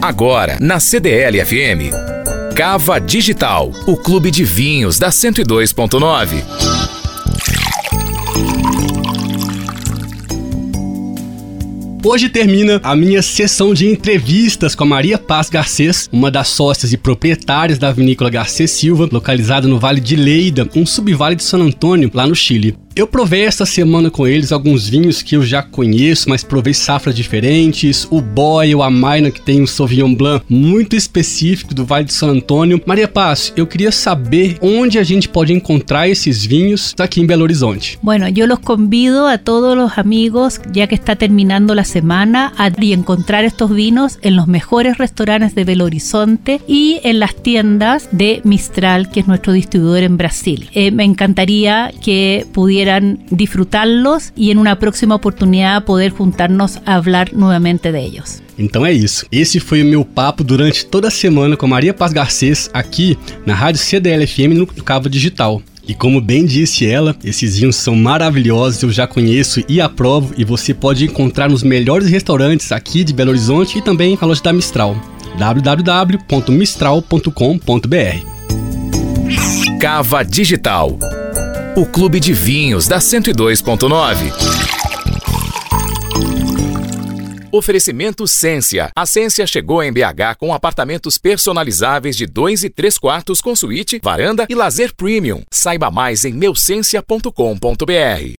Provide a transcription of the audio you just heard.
Agora, na CDL FM. Cava Digital, o clube de vinhos da 102.9. Hoje termina a minha sessão de entrevistas com a Maria Paz Garcês, uma das sócias e proprietárias da vinícola Garcês Silva, localizada no Vale de Leida, um subvale de San Antônio, lá no Chile. Eu provei esta semana com eles alguns vinhos que eu já conheço, mas provei safras diferentes. O Boy, o Amaina, que tem um Sauvignon Blanc muito específico do Vale de San Antônio. Maria Paz, eu queria saber onde a gente pode encontrar esses vinhos aqui em Belo Horizonte. Bueno, yo los convido a todos los amigos, ya que está terminando la semana, a encontrar estos vinos en los mejores restaurantes de Belo Horizonte y en las tiendas de Mistral, que es nuestro distribuidor en Brasil. Eh, me encantaría que pudieran disfrutarlos e em uma próxima oportunidade poder juntarnos a falar novamente de ellos. Então é isso. Esse foi o meu papo durante toda a semana com Maria Paz Garcês aqui na Rádio CDL-FM no Cabo Digital. E como bem disse ela, esses vinhos são maravilhosos, eu já conheço e aprovo e você pode encontrar nos melhores restaurantes aqui de Belo Horizonte e também na loja da Mistral. www.mistral.com.br Cava Digital o Clube de Vinhos da 102.9. Oferecimento Cência. A Cência chegou em BH com apartamentos personalizáveis de 2 e 3 quartos com suíte, varanda e lazer premium. Saiba mais em meucencia.com.br.